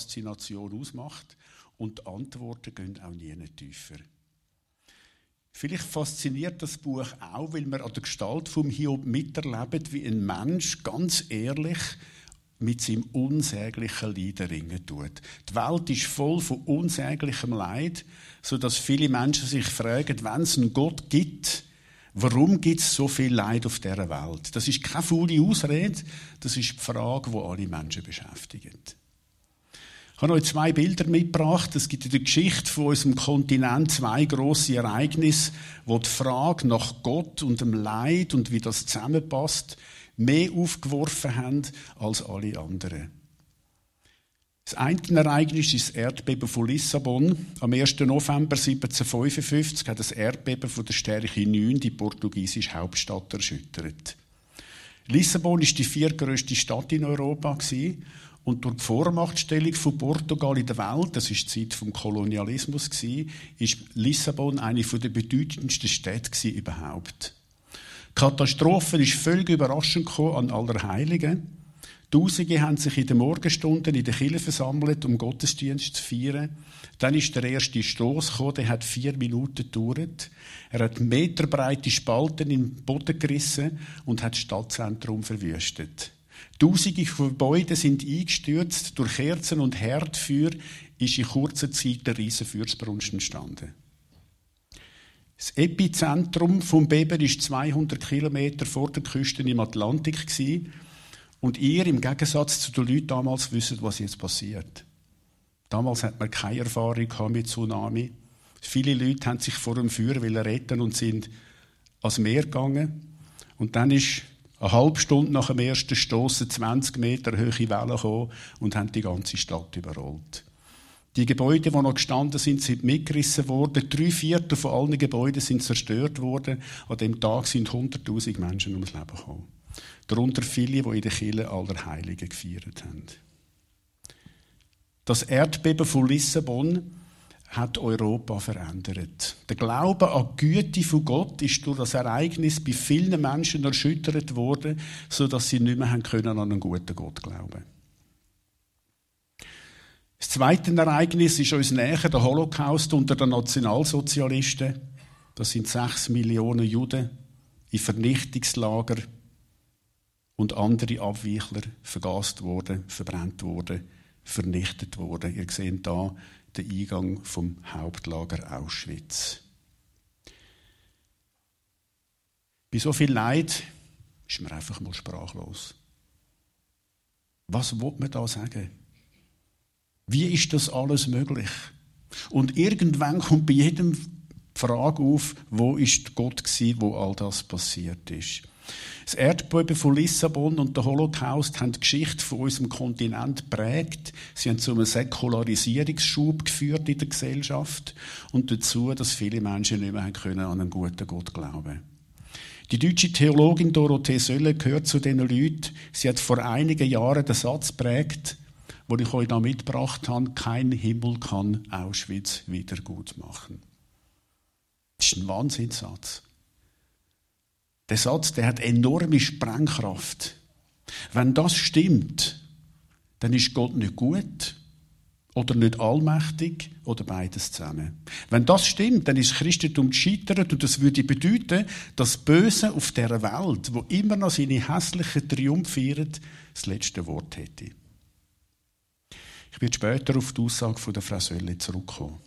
Faszination ausmacht und die Antworten gehen auch nie tiefer. Vielleicht fasziniert das Buch auch, weil man an der Gestalt vom Hiob miterlebt, wie ein Mensch ganz ehrlich mit seinem unsäglichen Leiden ringen tut. Die Welt ist voll von unsäglichem Leid, so dass viele Menschen sich fragen, wenn es einen Gott gibt, warum gibt es so viel Leid auf dieser Welt? Das ist keine faule Ausrede, das ist die Frage, die alle Menschen beschäftigt. Ich habe euch zwei Bilder mitgebracht. Es gibt in der Geschichte von unserem Kontinent zwei große Ereignisse, wo die Frage nach Gott und dem Leid und wie das zusammenpasst, mehr aufgeworfen haben als alle anderen. Das eine Ereignis ist das Erdbeben von Lissabon. Am 1. November 1755 hat das Erdbeben von der Stärke 9 die portugiesische Hauptstadt erschüttert. Lissabon ist die viertgrößte Stadt in Europa und durch die Vormachtstellung von Portugal in der Welt, das ist die Zeit vom Kolonialismus ist Lissabon eine der bedeutendsten Städte überhaupt. Die Katastrophe ist völlig überraschend an Allerheiligen. Tausende haben sich in den Morgenstunden in der Kirche versammelt, um Gottesdienst zu feiern. Dann ist der erste Stoß gekommen, der hat vier Minuten gedauert. Er hat meterbreite Spalten im Boden gerissen und hat das Stadtzentrum verwüstet. Tausende Gebäude sind eingestürzt, durch Kerzen und Herdfeuer ist in kurzer Zeit der riesen Feuersbrunst entstanden. Das Epizentrum vom Beben ist 200 Kilometer vor der Küste im Atlantik und ihr im Gegensatz zu den Leuten damals wisst, was jetzt passiert. Damals hat man keine Erfahrung mit Tsunami. Viele Leute haben sich vor dem Feuer retten und sind ans Meer gegangen. Und dann ist eine halbe Stunde nach dem ersten Stoßen 20 Meter hohe Wellen gekommen und haben die ganze Stadt überrollt. Die Gebäude, die noch gestanden sind, sind mitgerissen worden. Drei Viertel von allen Gebäuden sind zerstört worden. An dem Tag sind 100.000 Menschen ums Leben gekommen. Darunter viele, die in der Kirche aller Heiligen gefeiert haben. Das Erdbeben von Lissabon hat Europa verändert. Der Glaube an die Güte von Gott ist durch das Ereignis bei vielen Menschen erschüttert worden, so dass sie nicht mehr können an einen guten Gott glauben. Das zweite Ereignis ist uns näher der Holocaust unter den Nationalsozialisten. Das sind sechs Millionen Juden in Vernichtungslager und andere Abweichler vergast worden, verbrannt worden, vernichtet worden. Ihr seht da den Eingang vom Hauptlager Auschwitz. Bei so viel Leid ist man einfach mal sprachlos. Was will man da sagen? Wie ist das alles möglich? Und irgendwann kommt bei jedem die Frage auf, wo ist Gott gewesen, wo all das passiert ist. Das Erdbeben von Lissabon und der Holocaust haben die Geschichte von unserem Kontinent prägt. Sie haben zu einem Säkularisierungsschub geführt in der Gesellschaft und dazu, dass viele Menschen nicht mehr können an einen guten Gott glauben die deutsche Theologin Dorothee Sölle gehört zu diesen Leuten. Sie hat vor einigen Jahren den Satz prägt, wo ich euch da mitgebracht habe, kein Himmel kann Auschwitz wieder gut machen. Das ist ein Wahnsinnssatz. Der Satz, der hat enorme Sprengkraft. Wenn das stimmt, dann ist Gott nicht gut oder nicht allmächtig oder beides zusammen. Wenn das stimmt, dann ist Christentum gescheitert und das würde bedeuten, dass Böse auf der Welt, wo immer noch seine hässlichen Triumph das letzte Wort hätte. Ich werde später auf die Aussage von der Frau Sölle zurückkommen.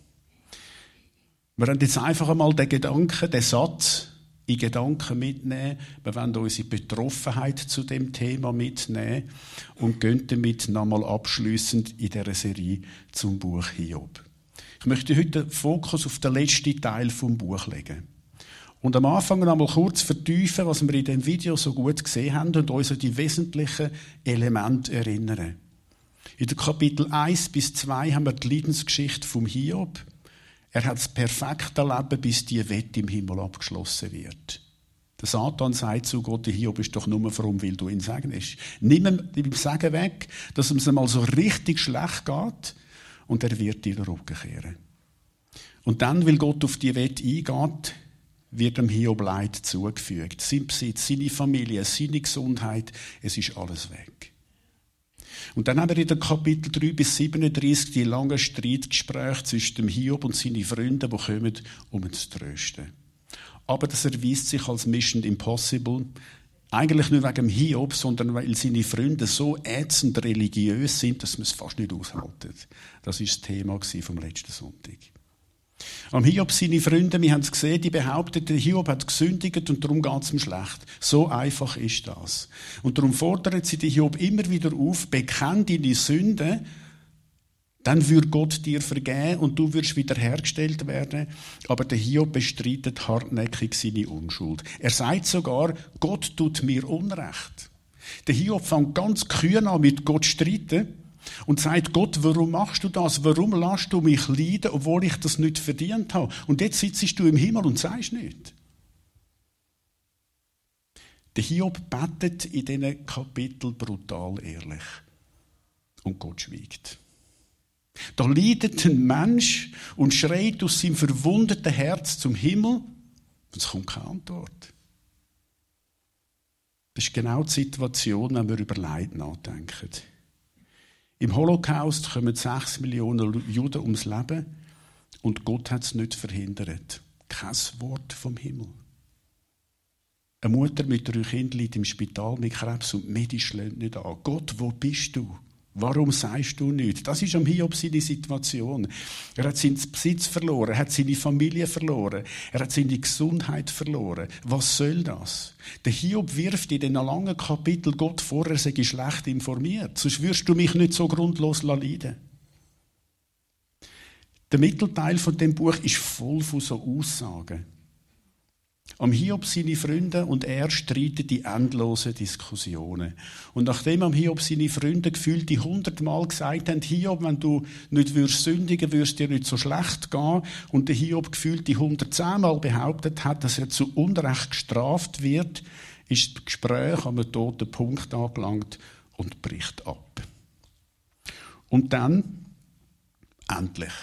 Wir haben jetzt einfach einmal den Gedanken, den Satz, in Gedanken mitnehmen. Wir wollen unsere Betroffenheit zu dem Thema mitnehmen und gehen damit nochmal abschließend in dieser Serie zum Buch Hiob. Ich möchte heute den Fokus auf den letzten Teil vom Buch legen. Und am Anfang nochmal kurz vertiefen, was wir in dem Video so gut gesehen haben und uns an die wesentlichen Elemente erinnern. In den Kapitel 1 bis 2 haben wir die Leidensgeschichte vom Hiob. Er hat das perfekte Leben, bis die Wette im Himmel abgeschlossen wird. Der Satan sagt zu Gott, Hiob ist doch nur fromm, weil du ihn segnest. Nimm ihm beim Sagen weg, dass es ihm mal so richtig schlecht geht und er wird dir den Rücken kehren. Und dann, weil Gott auf die Wette eingeht, wird dem Hiob Leid zugefügt. Sein Besitz, seine Familie, seine Gesundheit, es ist alles weg. Und dann haben wir in den Kapitel 3 bis 37 die langen Streitgespräche zwischen dem Hiob und seinen Freunden, die kommen, um ihn zu trösten. Aber das erweist sich als Mission Impossible. Eigentlich nicht wegen dem Hiob, sondern weil seine Freunde so ätzend religiös sind, dass man es fast nicht aushalten. Das ist das Thema vom letzten Sonntag. Am Hiob seine Freunde, wir haben es gesehen, die behaupten, der Hiob hat gesündigt und darum geht es ihm schlecht. So einfach ist das. Und darum fordern sie den Hiob immer wieder auf, bekenn deine Sünden, dann würde Gott dir vergeben und du wirst wiederhergestellt werden. Aber der Hiob bestreitet hartnäckig seine Unschuld. Er sagt sogar, Gott tut mir Unrecht. Der Hiob fängt ganz kühn an mit Gott streiten und sagt Gott, warum machst du das? Warum lässt du mich leiden, obwohl ich das nicht verdient habe? Und jetzt sitzt du im Himmel und sagst nicht. Der Hiob betet in diesen Kapitel brutal ehrlich. Und Gott schweigt. Da leidet ein Mensch und schreit aus seinem verwundeten Herz zum Himmel und es kommt keine Antwort. Das ist genau die Situation, wenn wir über Leid nachdenken. Im Holocaust kommen sechs Millionen Juden ums Leben und Gott hat es nicht verhindert. Kein Wort vom Himmel. Eine Mutter mit drei Kindern liegt im Spital mit Krebs und medisch lädt nicht an. Gott, wo bist du? Warum sagst du nichts? Das ist am Hiob seine Situation. Er hat seinen Besitz verloren, er hat seine Familie verloren, er hat seine Gesundheit verloren. Was soll das? Der Hiob wirft in den langen Kapitel Gott vor, er sei schlecht informiert. Sonst wirst du mich nicht so grundlos leiden. Der Mittelteil von dem Buch ist voll von so Aussagen. Am Hiob seine Freunde und er streiten die endlosen Diskussionen. Und nachdem am Hiob seine Freunde gefühlt die hundertmal gesagt haben, Hiob, wenn du nicht würdest sündigen, würdest dir nicht so schlecht gehen, und der Hiob gefühlt die hundertzehnmal behauptet hat, dass er zu Unrecht gestraft wird, ist das Gespräch einem toten Punkt angelangt und bricht ab. Und dann, endlich,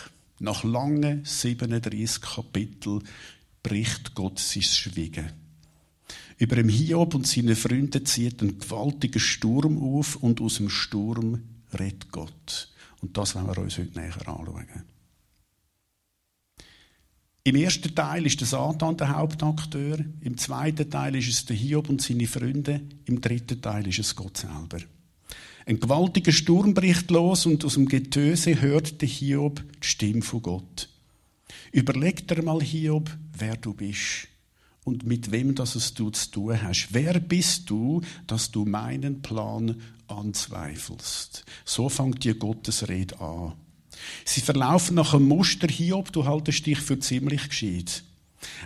nach langen 37 Kapiteln, bricht Gott sein Schweigen. Über dem Hiob und seine Freunde zieht ein gewaltiger Sturm auf und aus dem Sturm redet Gott. Und das wollen wir uns heute näher anschauen. Im ersten Teil ist der Satan der Hauptakteur, im zweiten Teil ist es der Hiob und seine Freunde, im dritten Teil ist es Gott selber. Ein gewaltiger Sturm bricht los und aus dem Getöse hört der Hiob die Stimme von Gott. Überleg dir mal, Hiob, wer du bist und mit wem das es du zu tun hast. Wer bist du, dass du meinen Plan anzweifelst? So fängt dir Gottes Rede an. Sie verlaufen nach einem Muster, Hiob, du haltest dich für ziemlich gescheit.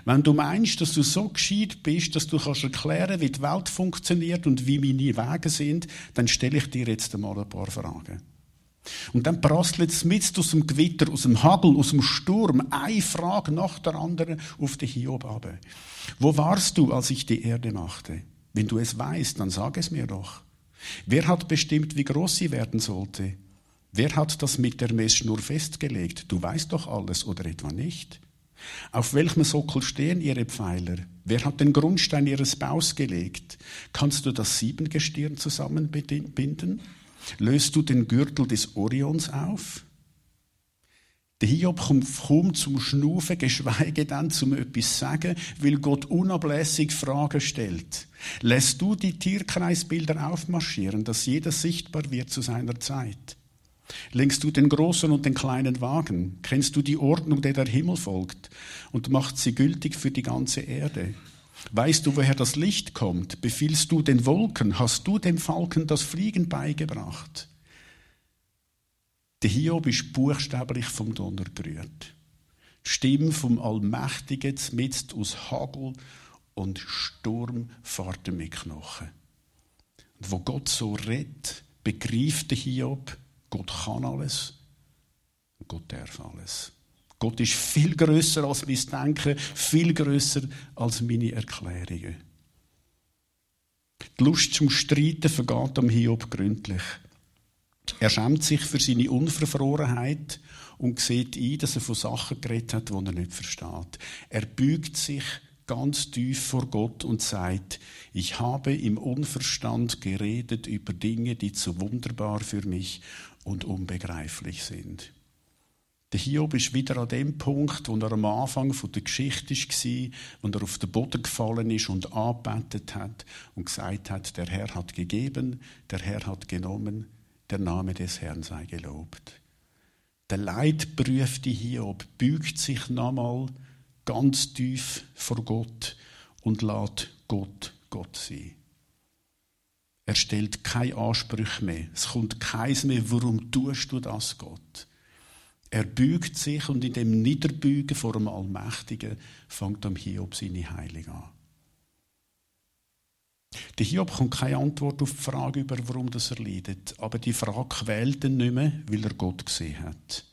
Wenn du meinst, dass du so gescheit bist, dass du kannst erklären, wie die Welt funktioniert und wie meine Wege sind, dann stelle ich dir jetzt einmal ein paar Fragen. Und dann prasselt es mit aus dem Gewitter, aus dem Hagel, aus dem Sturm, eine Frage nach der anderen auf die Hiob ab. Wo warst du, als ich die Erde machte? Wenn du es weißt, dann sag es mir doch. Wer hat bestimmt, wie groß sie werden sollte? Wer hat das mit der Messschnur festgelegt? Du weißt doch alles oder etwa nicht? Auf welchem Sockel stehen ihre Pfeiler? Wer hat den Grundstein ihres Baus gelegt? Kannst du das Siebengestirn zusammenbinden? Löst du den Gürtel des Orions auf? Der Hiob kommt kaum zum Schnufen, geschweige denn zum etwas sagen, weil Gott unablässig Fragen stellt. Lässt du die Tierkreisbilder aufmarschieren, dass jeder sichtbar wird zu seiner Zeit? Lenkst du den großen und den kleinen Wagen? Kennst du die Ordnung, der der Himmel folgt und macht sie gültig für die ganze Erde? Weißt du, woher das Licht kommt? Befiehlst du den Wolken? Hast du dem Falken das Fliegen beigebracht? Der Hiob ist buchstäblich vom Donner gerührt. Die Stimme vom Allmächtigen mitten aus Hagel und Sturm fährt mit Knochen. Und wo Gott so redet, begreift der Hiob, Gott kann alles und Gott darf alles. Gott ist viel größer als mein Denken, viel größer als meine Erklärungen. Die Lust zum Streiten vergeht am Hiob gründlich. Er schämt sich für seine Unverfrorenheit und sieht ein, dass er von Sachen geredet hat, die er nicht versteht. Er bügt sich ganz tief vor Gott und sagt, ich habe im Unverstand geredet über Dinge, die zu wunderbar für mich und unbegreiflich sind. Der Hiob ist wieder an dem Punkt, wo er am Anfang der Geschichte war, wo er auf den Boden gefallen ist und angebetet hat und gesagt hat, der Herr hat gegeben, der Herr hat genommen, der Name des Herrn sei gelobt. Der leidprüfte Hiob bügt sich nochmal ganz tief vor Gott und lässt Gott Gott sein. Er stellt keine Ansprüche mehr. Es kommt keins mehr, warum tust du das, Gott? Er bügt sich und in dem Niederbügen vor dem Allmächtigen fängt am Hiob seine Heilung an. Der Hiob kommt keine Antwort auf die Frage über, warum das er leidet. Aber die Frage quält ihn nicht mehr, weil er Gott gesehen hat.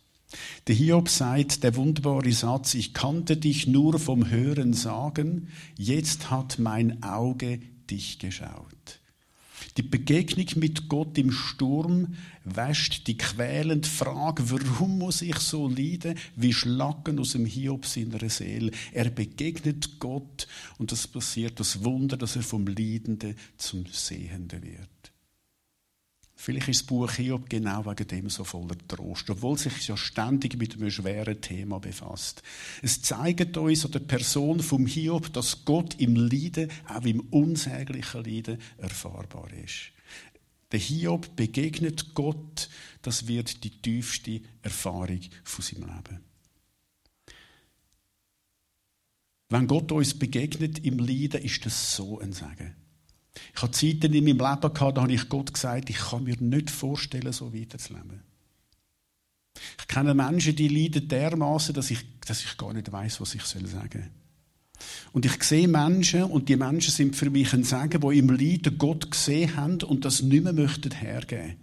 Der Hiob sagt der wunderbare Satz, ich kannte dich nur vom Hören sagen, jetzt hat mein Auge dich geschaut. Die Begegnung mit Gott im Sturm wäscht die quälende Frage, warum muss ich so leiden, wie Schlacken aus dem Hiob seiner Seele. Er begegnet Gott und es passiert das Wunder, dass er vom Leidenden zum Sehenden wird. Vielleicht ist das Buch Hiob genau wegen dem so voller Trost, obwohl sich ja ständig mit einem schweren Thema befasst. Es zeigt uns an der Person vom Hiob, dass Gott im Leiden, auch im unsäglichen Leiden, erfahrbar ist. Der Hiob begegnet Gott, das wird die tiefste Erfahrung von seinem Leben. Wenn Gott uns begegnet im Leiden, ist das so ein Segen. Ich habe Zeiten in meinem Leben da habe ich Gott gesagt, ich kann mir nicht vorstellen, so weiterzuleben. Ich kenne Menschen, die leiden dermaßen, dass ich, dass ich gar nicht weiß, was ich sagen soll. Und ich sehe Menschen, und die Menschen sind für mich ein Sagen, die im Leiden Gott gesehen haben und das nicht mehr möchten hergeben.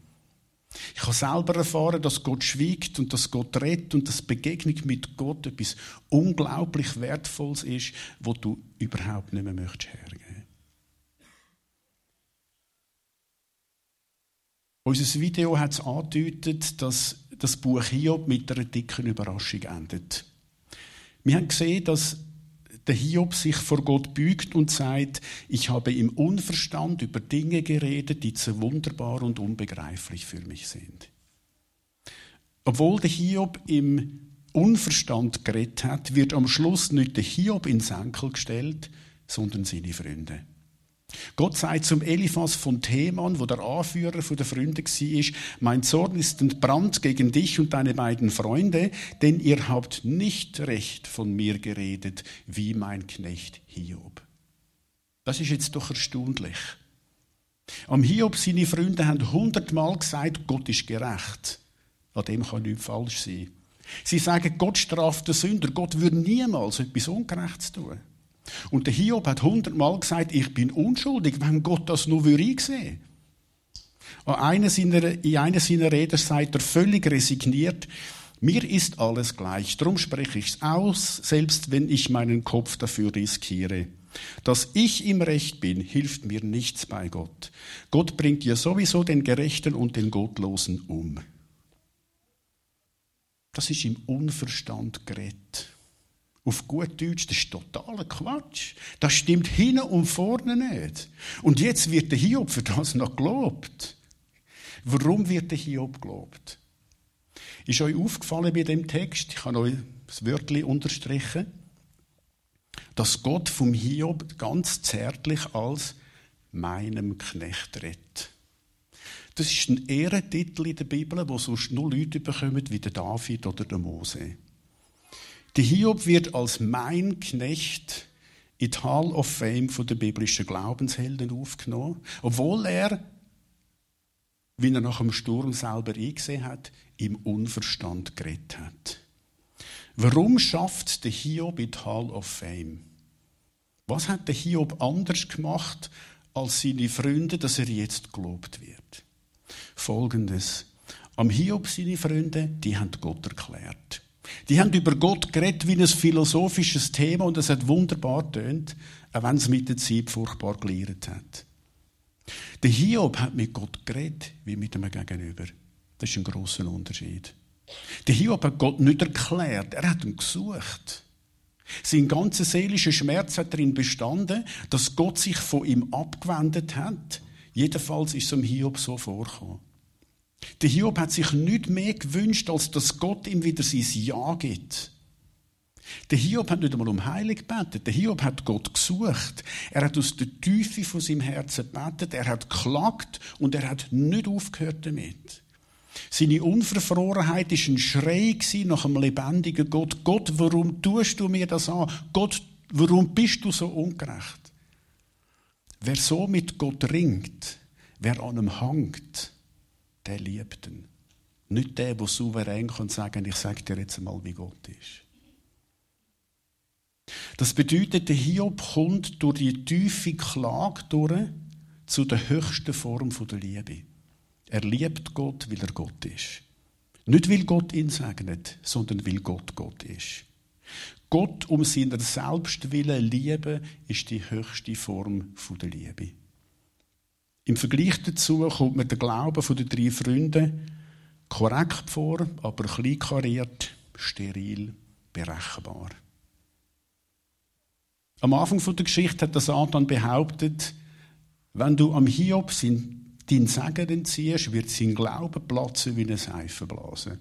Ich habe selber erfahren, dass Gott schwiegt und dass Gott rettet und dass Begegnung mit Gott etwas unglaublich Wertvolles ist, wo du überhaupt nicht mehr möchtest hergeben. Unser Video hat es angedeutet, dass das Buch Hiob mit einer dicken Überraschung endet. Wir haben gesehen, dass der Hiob sich vor Gott bügt und sagt, ich habe im Unverstand über Dinge geredet, die zu wunderbar und unbegreiflich für mich sind. Obwohl der Hiob im Unverstand geredet hat, wird am Schluss nicht der Hiob ins Enkel gestellt, sondern seine Freunde. Gott sagt zum Eliphas von Theman, wo der Anführer der Freunde war, mein Zorn ist entbrannt gegen dich und deine beiden Freunde, denn ihr habt nicht recht von mir geredet, wie mein Knecht Hiob. Das ist jetzt doch erstaunlich. Am Hiob seine Freunde haben hundertmal gesagt, Gott ist gerecht. An dem kann nichts falsch sein. Sie sagen, Gott straft den Sünder. Gott würde niemals etwas Ungerechtes tun. Und der Hiob hat hundertmal gesagt, ich bin unschuldig, wenn Gott das nur würde. In einer seiner Reden sagt er völlig resigniert, mir ist alles gleich, darum spreche ich es aus, selbst wenn ich meinen Kopf dafür riskiere. Dass ich im Recht bin, hilft mir nichts bei Gott. Gott bringt ja sowieso den Gerechten und den Gottlosen um. Das ist im Unverstand gerettet. Auf gut Deutsch, das ist totaler Quatsch. Das stimmt hinten und vorne nicht. Und jetzt wird der Hiob für das noch gelobt. Warum wird der Hiob gelobt? Ist euch aufgefallen bei dem Text, ich habe euch das Wörtchen unterstrichen, dass Gott vom Hiob ganz zärtlich als meinem Knecht redet. Das ist ein Ehrentitel in der Bibel, wo sonst nur Leute bekommen wie der David oder der Mose. Der Hiob wird als mein Knecht in die Hall of Fame von der biblischen Glaubenshelden aufgenommen, obwohl er, wie er nach dem Sturm selber eingesehen hat, im Unverstand geredet hat. Warum schafft der Hiob in die Hall of Fame? Was hat der Hiob anders gemacht als seine Freunde, dass er jetzt gelobt wird? Folgendes. Am Hiob seine Freunde, die haben Gott erklärt. Die haben über Gott geredet wie ein philosophisches Thema und es hat wunderbar tönt, auch wenn es mit der Zeit furchtbar gelehrt hat. Der Hiob hat mit Gott geredet wie mit einem Gegenüber. Das ist ein großer Unterschied. Der Hiob hat Gott nicht erklärt, er hat ihn gesucht. Sein ganzer seelischer Schmerz hat darin bestanden, dass Gott sich von ihm abgewendet hat. Jedenfalls ist es dem Hiob so vorgekommen. Der Hiob hat sich nicht mehr gewünscht, als dass Gott ihm wieder sein Ja gibt. Der Hiob hat nicht einmal um Heilung gebetet. Der Hiob hat Gott gesucht. Er hat aus der Tiefe von seinem Herzen gebetet. Er hat geklagt und er hat nicht aufgehört damit. Seine Unverfrorenheit ist ein Schrei nach einem lebendigen Gott. Gott, warum tust du mir das an? Gott, warum bist du so ungerecht? Wer so mit Gott ringt, wer an ihm hängt, der liebt ihn. Nicht der, der souverän kann sagen, ich sage dir jetzt einmal, wie Gott ist. Das bedeutet, der Hiob kommt durch die tiefe Klage durch zu der höchsten Form der Liebe. Er liebt Gott, weil er Gott ist. Nicht, weil Gott ihn segnet, sondern weil Gott Gott ist. Gott um seiner selbst willen lieben, ist die höchste Form der Liebe. Im Vergleich dazu kommt mir der Glaube der drei Freunde korrekt vor, aber kleinkariert, steril, berechenbar. Am Anfang der Geschichte hat der Satan behauptet, wenn du am Hiob deinen Segen entziehst, wird sein Glauben platzen wie eine Seifenblase.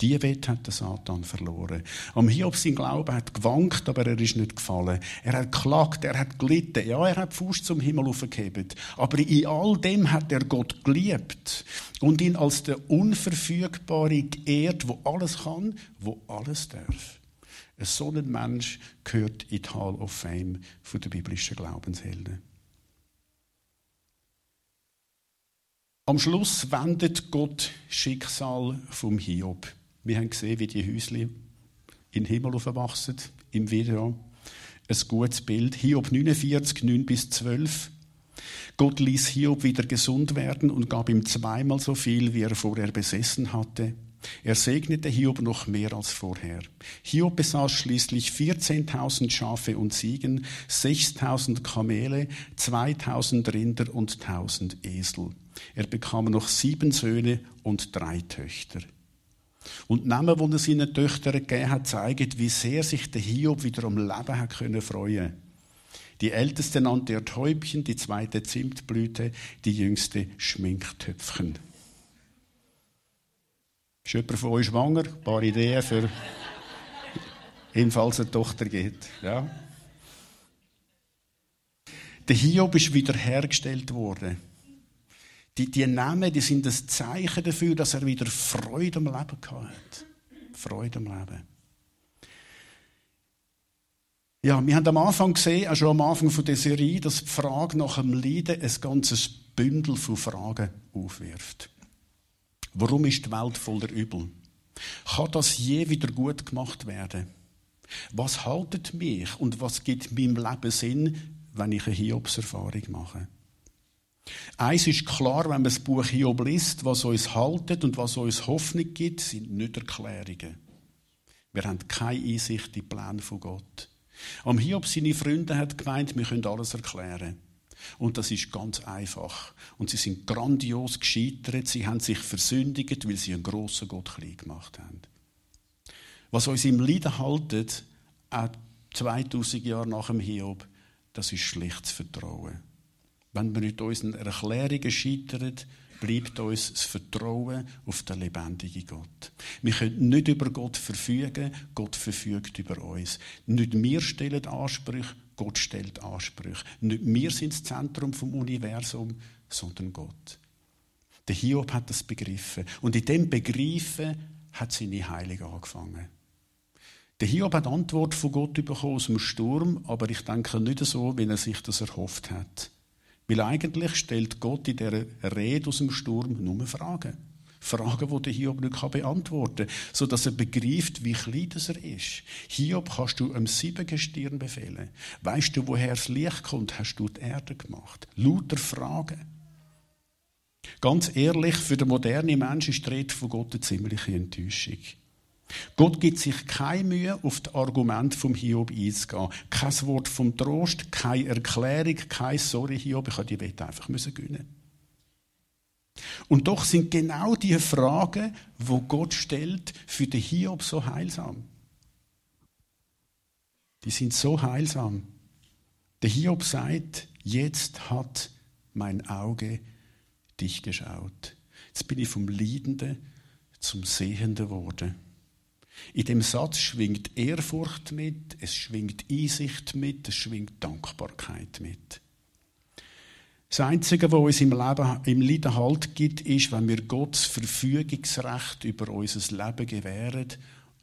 Die Wette hat der Satan verloren. Am Hiob sein Glaube hat gewankt, aber er ist nicht gefallen. Er hat geklagt, er hat gelitten. Ja, er hat Fuß zum Himmel aufgehebt. Aber in all dem hat er Gott geliebt und ihn als der Unverfügbare geehrt, wo alles kann, wo alles darf. Ein so ein Mensch gehört in die Hall of Fame der biblischen Glaubenshelden. Am Schluss wendet Gott Schicksal vom Hiob. Wir haben gesehen, wie die Häusli in den Himmel aufwachsen im Video. Ein gutes Bild. Hiob 49, 9 bis 12. Gott ließ Hiob wieder gesund werden und gab ihm zweimal so viel, wie er vorher besessen hatte. Er segnete Hiob noch mehr als vorher. Hiob besaß schließlich 14.000 Schafe und Ziegen, 6.000 Kamele, 2.000 Rinder und 1.000 Esel. Er bekam noch sieben Söhne und drei Töchter. Und die Namen, die er seinen Töchtern gegeben hat, zeigen, wie sehr sich der Hiob wieder am Leben hat können freuen. Die älteste nannte er Täubchen, die zweite Zimtblüte, die jüngste Schminktöpfchen. Ist jemand von euch schwanger? Ein paar Ideen für, falls eine Tochter geht. Ja. Der Hiob ist wiederhergestellt worden. Die, die Namen, die sind das Zeichen dafür, dass er wieder Freude am Leben hat. Freude am Leben. Ja, wir haben am Anfang gesehen, auch schon am Anfang von der Serie, dass die Frage nach dem Leiden ein ganzes Bündel von Fragen aufwirft. Warum ist die Welt voller Übel? Kann das je wieder gut gemacht werden? Was haltet mich und was gibt meinem Leben Sinn, wenn ich eine Hiobserfahrung mache? Eins ist klar, wenn man das Buch Hiob liest, was uns haltet und was uns Hoffnung gibt, sind nicht Erklärungen. Wir haben keine Einsicht in die Pläne von Gott. Am Hiob seine Freunde hat gemeint, wir können alles erklären. Und das ist ganz einfach. Und sie sind grandios gescheitert. Sie haben sich versündigt, weil sie einen grossen Gott klein gemacht haben. Was uns im Leiden haltet, auch 2000 Jahre nach dem Hiob, das ist schlichtes Vertrauen. Wenn wir mit unseren Erklärungen scheitern, bleibt uns das Vertrauen auf den lebendigen Gott. Wir können nicht über Gott verfügen, Gott verfügt über uns. Nicht wir stellen Ansprüche, Gott stellt Ansprüche. Nicht wir sind das Zentrum vom Universum, sondern Gott. Der Hiob hat das begriffen. Und in dem Begreifen hat seine Heilung angefangen. Der Hiob hat Antwort von Gott bekommen aus dem Sturm, aber ich denke nicht so, wie er sich das erhofft hat. Weil eigentlich stellt Gott in der Rede aus dem Sturm nur Fragen. Fragen, die der Hiob nicht beantworten kann, sodass er begreift, wie klein er ist. Hiob kannst du am Siebengestirn befehlen. Weißt du, woher das Licht kommt? Hast du die Erde gemacht? Lauter Fragen. Ganz ehrlich, für den modernen Menschen ist die Rede von Gott eine ziemliche Enttäuschung. Gott gibt sich keine Mühe, auf das Argument vom Hiob einzugehen. Kein Wort vom Trost, keine Erklärung, kein Sorry, Hiob, ich habe die Wette einfach müssen gönnen. Und doch sind genau die Fragen, wo Gott stellt, für den Hiob so heilsam. die sind so heilsam. Der Hiob sagt, jetzt hat mein Auge dich geschaut. Jetzt bin ich vom Leidenden zum Sehenden geworden. In dem Satz schwingt Ehrfurcht mit, es schwingt Einsicht mit, es schwingt Dankbarkeit mit. Das Einzige, was uns im Leben, im Leiden Halt gibt, ist, wenn wir Gottes Verfügungsrecht über unser Leben gewähren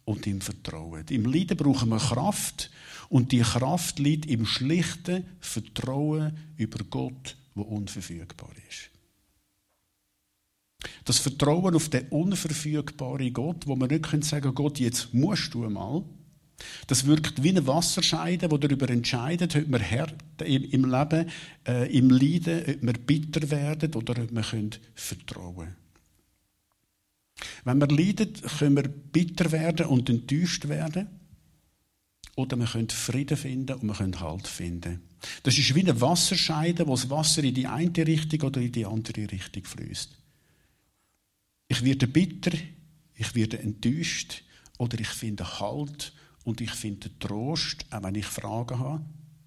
und ihm vertrauen. Im Leiden brauchen wir Kraft und die Kraft liegt im schlichten Vertrauen über Gott, wo unverfügbar ist. Das Vertrauen auf den unverfügbaren Gott, wo man nicht sagen können, Gott, jetzt musst du einmal. Das wirkt wie eine Wasserscheide, die darüber entscheidet, ob wir im Leben, äh, im Leiden, ob wir bitter werden oder ob wir vertrauen können. Wenn wir leiden, können wir bitter werden und enttäuscht werden. Oder wir können Frieden finden und wir können Halt finden. Das ist wie eine Wasserscheide, wo das Wasser in die eine Richtung oder in die andere Richtung fließt. Ich werde bitter, ich werde enttäuscht oder ich finde Halt und ich finde Trost, auch wenn ich Fragen habe,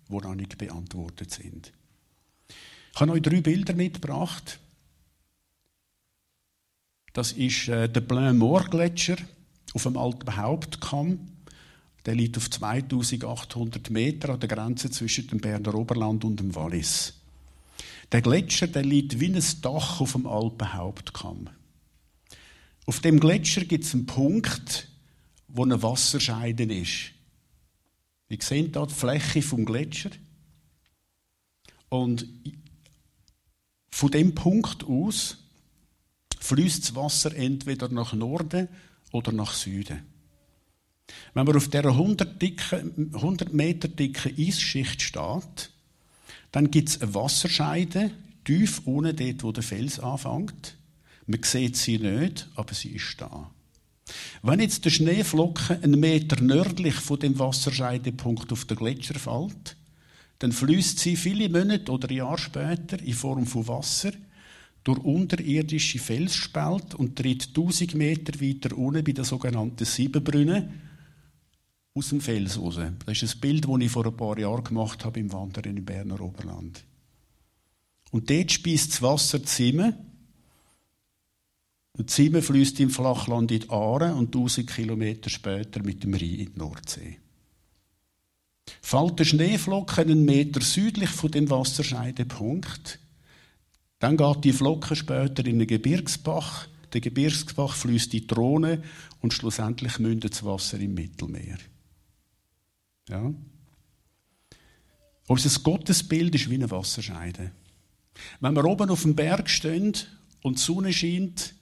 die noch nicht beantwortet sind. Ich habe euch drei Bilder mitgebracht. Das ist äh, der Blain-Moor-Gletscher auf dem alten Hauptkamm. Der liegt auf 2800 Meter an der Grenze zwischen dem Berner Oberland und dem Wallis. Der Gletscher der liegt wie ein Dach auf dem Alpenhauptkamm. Auf dem Gletscher gibt es einen Punkt, wo eine Wasserscheide ist. Wir sehen hier die Fläche vom Gletscher. Und von dem Punkt aus fließt das Wasser entweder nach Norden oder nach Süden. Wenn man auf dieser 100, dicke, 100 Meter dicken Eisschicht steht, dann gibt es eine Wasserscheide tief unten dort, wo der Fels anfängt. Man sieht sie nicht, aber sie ist da. Wenn jetzt der Schneeflocken einen Meter nördlich von dem Wasserscheidepunkt auf den Gletscher fällt, dann fließt sie viele Monate oder Jahre später in Form von Wasser durch unterirdische Felsspalt und tritt 1000 Meter weiter unten bei den sogenannten Siebenbrünnen aus dem Fels raus. Das ist ein Bild, das ich vor ein paar Jahren gemacht habe im Wandern im Berner Oberland. Und dort speist das Wasser Zimmer und Zimmer fließt im Flachland in die Aare und 1000 Kilometer später mit dem Rhein in die Nordsee. Fällt der Schneeflocken einen Meter südlich von dem Wasserscheidepunkt, dann geht die Flocken später in den Gebirgsbach. Der Gebirgsbach fließt in die Rhone und schlussendlich mündet das Wasser im Mittelmeer. Ja? Unser Gottesbild ist wie eine Wasserscheide. Wenn wir oben auf dem Berg stehen und die Sonne scheint,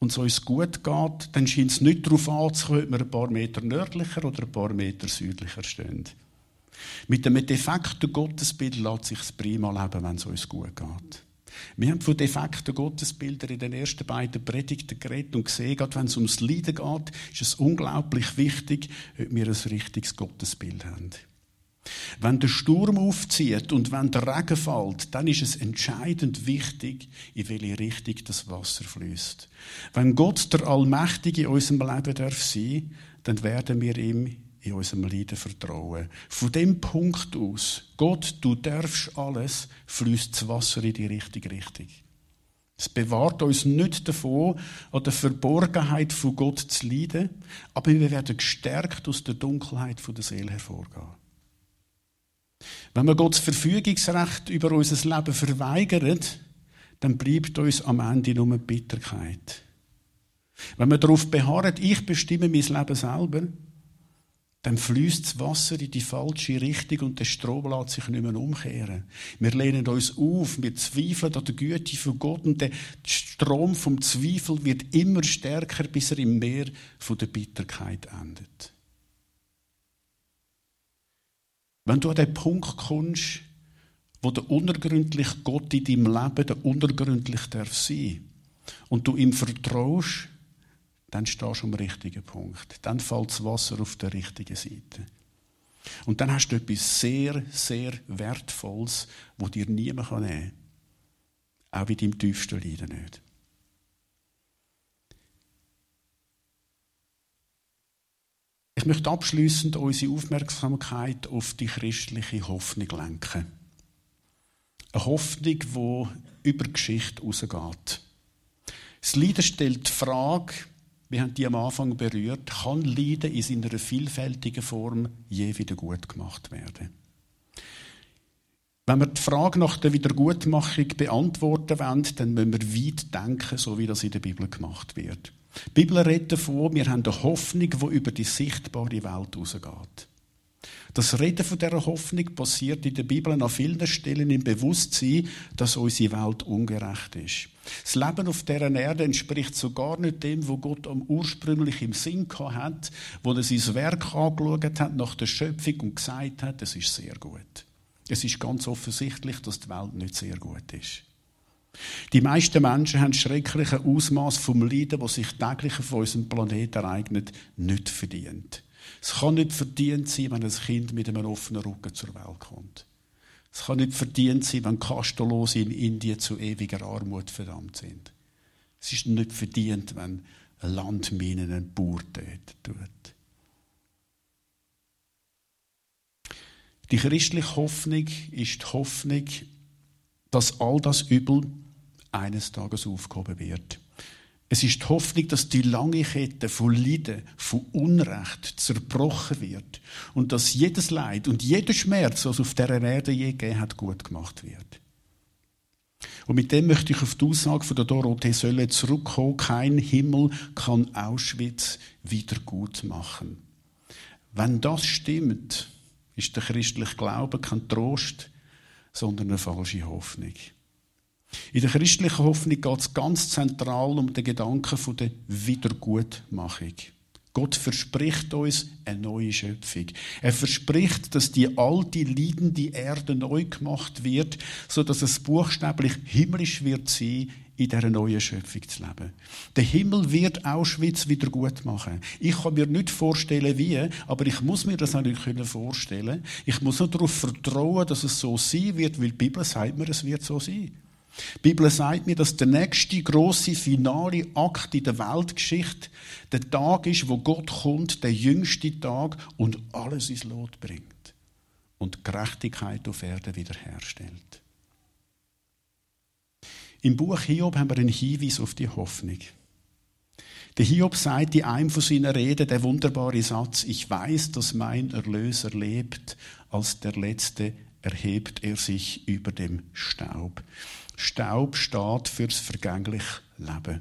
und es uns gut geht, dann scheint es nicht darauf anzukommen, ob wir ein paar Meter nördlicher oder ein paar Meter südlicher stehen. Mit einem defekten Gottesbild lässt sich es prima leben, wenn es uns gut geht. Wir haben von defekten Gottesbildern in den ersten beiden Predigten geredet und gesehen, gerade wenn es ums Leiden geht, ist es unglaublich wichtig, ob wir ein richtiges Gottesbild haben. Wenn der Sturm aufzieht und wenn der Regen fällt, dann ist es entscheidend wichtig, in welche Richtung das Wasser fließt. Wenn Gott der Allmächtige in unserem Leben darf sein, dann werden wir ihm in unserem Leiden vertrauen. Von dem Punkt aus, Gott, du darfst alles, fließt das Wasser in die richtige Richtung. Es bewahrt uns nicht davon, an der Verborgenheit von Gott zu leiden, aber wir werden gestärkt aus der Dunkelheit der Seele hervorgehen. Wenn wir Gottes Verfügungsrecht über unser Leben verweigern, dann bleibt uns am Ende nur Bitterkeit. Wenn wir darauf beharren, ich bestimme mein Leben selber, dann fließt das Wasser in die falsche Richtung und der Strom lässt sich nicht mehr umkehren. Wir lehnen uns auf, wir zweifeln an der Güte von Gott und der Strom vom Zweifel wird immer stärker, bis er im Meer von der Bitterkeit endet. Wenn du an den Punkt kommst, wo der unergründliche Gott in deinem Leben der unergründlich darf sein und du ihm vertraust, dann stehst du am richtigen Punkt. Dann fällt das Wasser auf der richtigen Seite. Und dann hast du etwas sehr, sehr Wertvolles, wo dir niemand nehmen kann. Auch in deinem tiefsten Leiden nicht. Ich möchte abschließend unsere Aufmerksamkeit auf die christliche Hoffnung lenken. Eine Hoffnung, die über die Geschichte hinausgeht. Das Leiden stellt die Frage, wir haben die am Anfang berührt, kann Leiden in seiner vielfältigen Form je wieder gut gemacht werden? Wenn wir die Frage nach der Wiedergutmachung beantworten wollen, dann müssen wir weit denken, so wie das in der Bibel gemacht wird. Die Bibel redet davon, wir haben eine Hoffnung, die über die sichtbare Welt hinausgeht. Das Reden von dieser Hoffnung passiert in der Bibel an vielen Stellen im Bewusstsein, dass unsere Welt ungerecht ist. Das Leben auf dieser Erde entspricht sogar nicht dem, wo Gott am ursprünglich im Sinn hat, wo er sein Werk angeschaut hat nach der Schöpfung und gesagt hat, es ist sehr gut. Es ist ganz offensichtlich, dass die Welt nicht sehr gut ist. Die meisten Menschen haben schreckliche Ausmaß vom Leiden, das sich täglich auf unserem Planeten ereignet, nicht verdient. Es kann nicht verdient sein, wenn ein Kind mit einem offenen Rücken zur Welt kommt. Es kann nicht verdient sein, wenn Kastellose in Indien zu ewiger Armut verdammt sind. Es ist nicht verdient, wenn ein Landminen einen Bauer tut. Die christliche Hoffnung ist die Hoffnung, dass all das Übel eines Tages aufgehoben wird. Es ist die Hoffnung, dass die lange Kette von Leiden, von Unrecht zerbrochen wird und dass jedes Leid und jeder Schmerz, was auf der Erde je gegeben hat, gut gemacht wird. Und mit dem möchte ich auf die Aussage von der Dorothee Sölle zurückkommen. Kein Himmel kann Auschwitz wieder gut machen. Wenn das stimmt, ist der christliche Glaube kein Trost, sondern eine falsche Hoffnung. In der christlichen Hoffnung geht es ganz zentral um den Gedanken der Wiedergutmachung. Gott verspricht uns eine neue Schöpfung. Er verspricht, dass die alte, leidende Erde neu gemacht wird, so dass es buchstäblich himmlisch wird sein, in dieser neuen Schöpfung zu leben. Der Himmel wird Auschwitz wieder gut machen. Ich kann mir nicht vorstellen, wie, aber ich muss mir das natürlich vorstellen. Ich muss nur darauf vertrauen, dass es so sein wird, weil die Bibel sagt mir, es wird so sein. Die Bibel sagt mir, dass der nächste große finale Akt in der Weltgeschichte der Tag ist, wo Gott kommt, der jüngste Tag und alles ins Lot bringt und Gerechtigkeit auf Erden wiederherstellt. Im Buch Hiob haben wir einen Hinweis auf die Hoffnung. Der Hiob sagt in einem von seinen Reden der wunderbare Satz, ich weiß, dass mein Erlöser lebt, als der Letzte erhebt er sich über dem Staub. Staub steht fürs vergängliche Leben.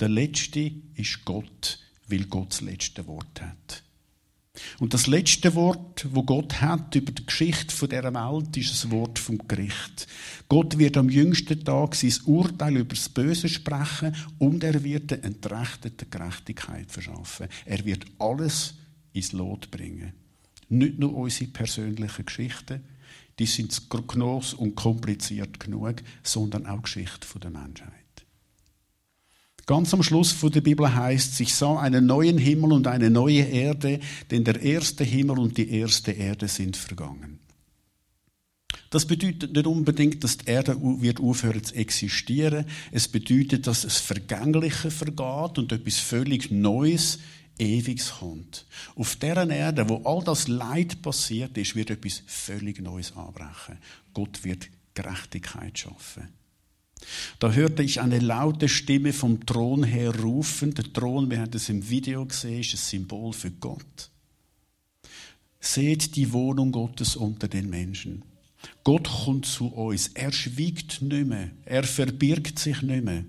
Der Letzte ist Gott, weil Gott das letzte Wort hat. Und das letzte Wort, wo Gott hat über die Geschichte von dieser Welt, ist das Wort vom Gericht. Gott wird am jüngsten Tag sein Urteil über das Böse sprechen und er wird der entrechteten Gerechtigkeit verschaffen. Er wird alles ins Lot bringen. Nicht nur unsere persönlichen Geschichten, die sind groß und kompliziert genug, sondern auch Geschichte der Menschheit. Ganz am Schluss der Bibel heißt es, ich sah einen neuen Himmel und eine neue Erde, denn der erste Himmel und die erste Erde sind vergangen. Das bedeutet nicht unbedingt, dass die Erde wird aufhören zu existieren. Es bedeutet, dass es Vergängliche vergeht und etwas völlig Neues Ewiges kommt. Auf dieser Erde, wo all das Leid passiert ist, wird etwas völlig Neues anbrechen. Gott wird Gerechtigkeit schaffen. Da hörte ich eine laute Stimme vom Thron her rufen. Der Thron, wir haben es im Video gesehen, ist ein Symbol für Gott. Seht die Wohnung Gottes unter den Menschen. Gott kommt zu uns. Er schwiegt nicht mehr. Er verbirgt sich nicht mehr.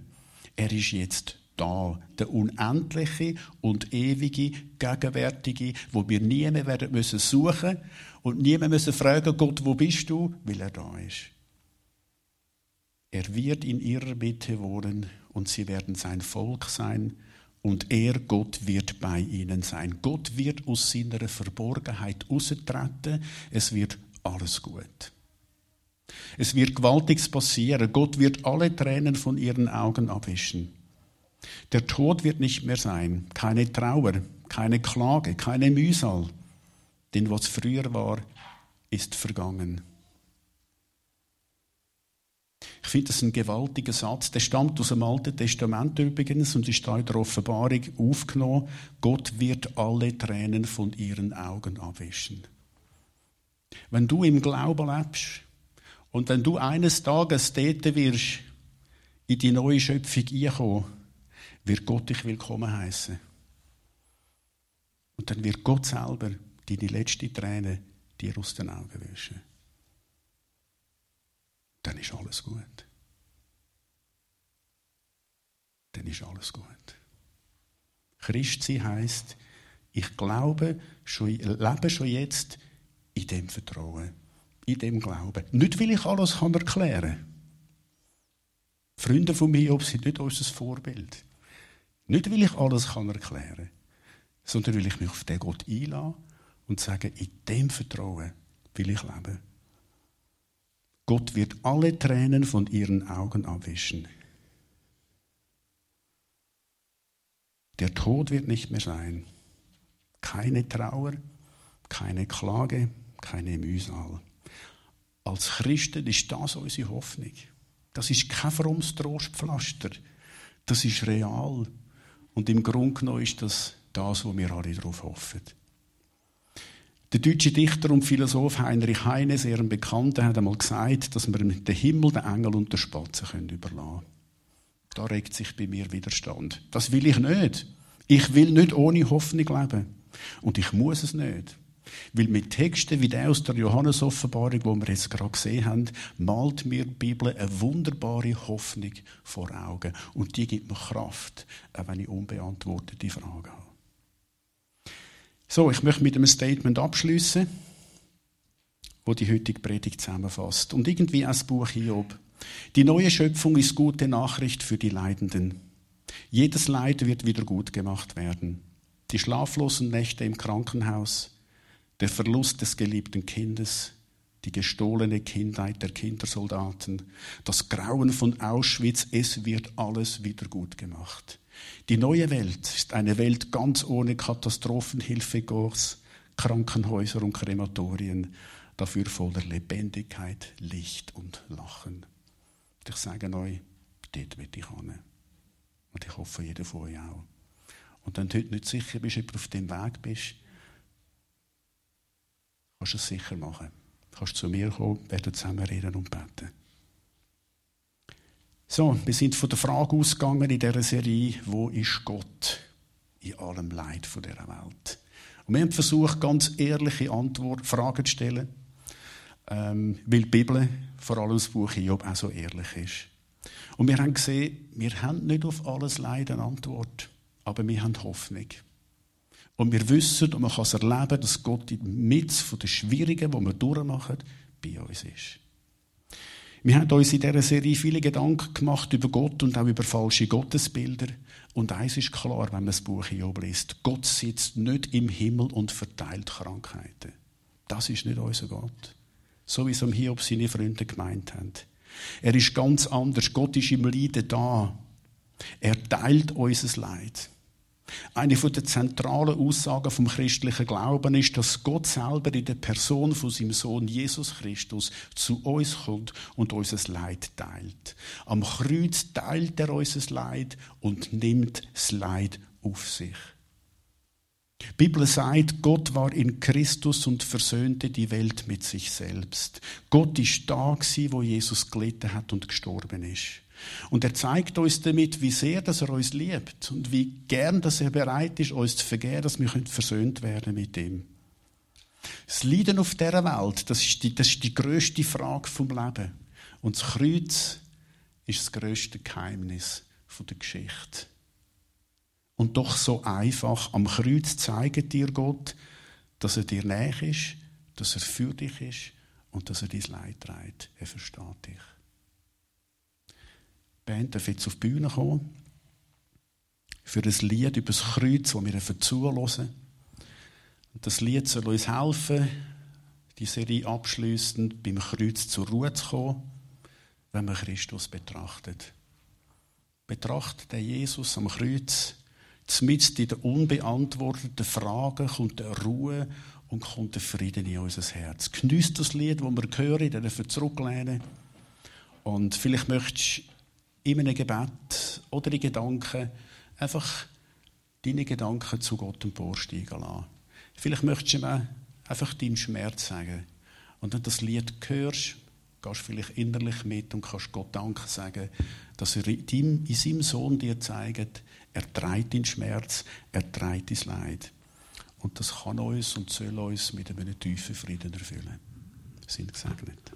Er ist jetzt da. Der unendliche und ewige, gegenwärtige, wo wir nie mehr werden müssen suchen und nie mehr müssen fragen, Gott, wo bist du? Weil er da ist. Er wird in ihrer Mitte wohnen und sie werden sein Volk sein und er, Gott, wird bei ihnen sein. Gott wird aus seiner Verborgenheit austreten. Es wird alles gut. Es wird Gewaltiges passieren. Gott wird alle Tränen von ihren Augen abwischen. Der Tod wird nicht mehr sein, keine Trauer, keine Klage, keine Mühsal, denn was früher war, ist vergangen. Ich finde das ein gewaltiger Satz. Der stammt aus dem Alten Testament übrigens und ist da in der Offenbarung aufgenommen. Gott wird alle Tränen von ihren Augen abwischen. Wenn du im Glauben lebst und wenn du eines Tages dort wirst, in die neue Schöpfung einkommen, wird Gott dich willkommen heißen. Und dann wird Gott selber deine letzte Träne dir aus den Augen wischen. Dann ist alles gut. Dann ist alles gut. Christsein heisst, ich glaube, schon, lebe schon jetzt in dem Vertrauen, in dem Glauben. Nicht, weil ich alles erklären kann. Freunde von mir sind nicht unser Vorbild. Nicht, weil ich alles kann erklären kann, sondern weil ich mich auf den Gott einlasse und sage, in dem Vertrauen will ich leben. Gott wird alle Tränen von ihren Augen abwischen. Der Tod wird nicht mehr sein. Keine Trauer, keine Klage, keine Mühsal. Als Christen ist das unsere Hoffnung. Das ist kein frommes Trostpflaster. Das ist real. Und im Grunde genommen ist das das, wo wir alle darauf hoffen. Der deutsche Dichter und Philosoph Heinrich Heine, sehr ein Bekannter, hat einmal gesagt, dass wir den Himmel, den Engel und den Spatzen können überlassen Da regt sich bei mir Widerstand. Das will ich nicht. Ich will nicht ohne Hoffnung leben. Und ich muss es nicht. Weil mit Texten wie der aus der Johannes-Offenbarung, wo wir jetzt gerade gesehen haben, malt mir die Bibel eine wunderbare Hoffnung vor Augen. Und die gibt mir Kraft, auch wenn ich unbeantwortete Fragen habe. So, ich möchte mit einem Statement abschließen, wo die heutige Predigt zusammenfasst. Und irgendwie als Buch Hiob. Die neue Schöpfung ist gute Nachricht für die Leidenden. Jedes Leid wird wieder gut gemacht werden. Die schlaflosen Nächte im Krankenhaus, der Verlust des geliebten Kindes, die gestohlene Kindheit der Kindersoldaten, das Grauen von Auschwitz, es wird alles wieder gut gemacht. Die neue Welt ist eine Welt ganz ohne Katastrophenhilfegors, Krankenhäuser und Krematorien, dafür voller Lebendigkeit, Licht und Lachen. Und ich sage euch, dort will ich hin. Und ich hoffe, jeder von euch auch. Und wenn du heute nicht sicher bist, ob du auf dem Weg bist, kannst du es sicher machen. Du kannst zu mir kommen, werden zusammen reden und beten. So, wir sind von der Frage ausgegangen in dieser Serie, wo ist Gott in allem Leid dieser Welt? Und wir haben versucht, ganz ehrliche Antwort, Fragen zu stellen, ähm, weil die Bibel, vor allem das Buch Hiob, auch so ehrlich ist. Und wir haben gesehen, wir haben nicht auf alles Leid eine Antwort, aber wir haben Hoffnung. Und wir wissen, und man kann es erleben, dass Gott in der Schwierigen, die wir durchmachen, bei uns ist. Wir haben uns in dieser Serie viele Gedanken gemacht über Gott und auch über falsche Gottesbilder. Und eins ist klar, wenn man das Buch Hiob liest. Gott sitzt nicht im Himmel und verteilt Krankheiten. Das ist nicht unser Gott. So wie es am Hiob seine Freunde gemeint haben. Er ist ganz anders. Gott ist im Leiden da. Er teilt unser Leid. Eine der zentralen Aussagen vom christlichen Glauben ist, dass Gott selber in der Person von seinem Sohn Jesus Christus zu uns kommt und unser Leid teilt. Am Kreuz teilt er unser Leid und nimmt das Leid auf sich. Die Bibel sagt, Gott war in Christus und versöhnte die Welt mit sich selbst. Gott ist da wo Jesus gelitten hat und gestorben ist. Und er zeigt uns damit, wie sehr dass er uns liebt und wie gern dass er bereit ist, uns zu vergeben, dass wir versöhnt werden mit ihm. Das Leiden auf dieser Welt, das ist die, die grösste Frage vom Leben. Und das Kreuz ist das grösste Geheimnis der Geschichte. Und doch so einfach, am Kreuz zeigt dir Gott, dass er dir näher ist, dass er für dich ist und dass er dein Leid trägt. Er versteht dich. Band darf jetzt auf die Bühne kommen. Für ein Lied über das Kreuz, das wir zuhören. Und das Lied soll uns helfen, die Serie abschließend beim Kreuz zur Ruhe zu kommen, wenn man Christus betrachtet. Betrachtet den Jesus am Kreuz, mitten in den unbeantworteten Fragen kommt der Ruhe und kommt der Frieden in unser Herz. Genießt das Lied, das wir hören, in der zurücklehnen Und vielleicht möchtest du in einem Gebet oder in Gedanken einfach deine Gedanken zu Gott emporsteigen lassen. Vielleicht möchtest du ihm einfach deinen Schmerz sagen. Und wenn du das Lied hörst, gehst du vielleicht innerlich mit und kannst Gott Danke sagen, dass er in seinem Sohn dir zeigt, er trägt deinen Schmerz, er trägt dein Leid. Und das kann uns und soll uns mit einem tiefen Frieden erfüllen. Sind gesegnet.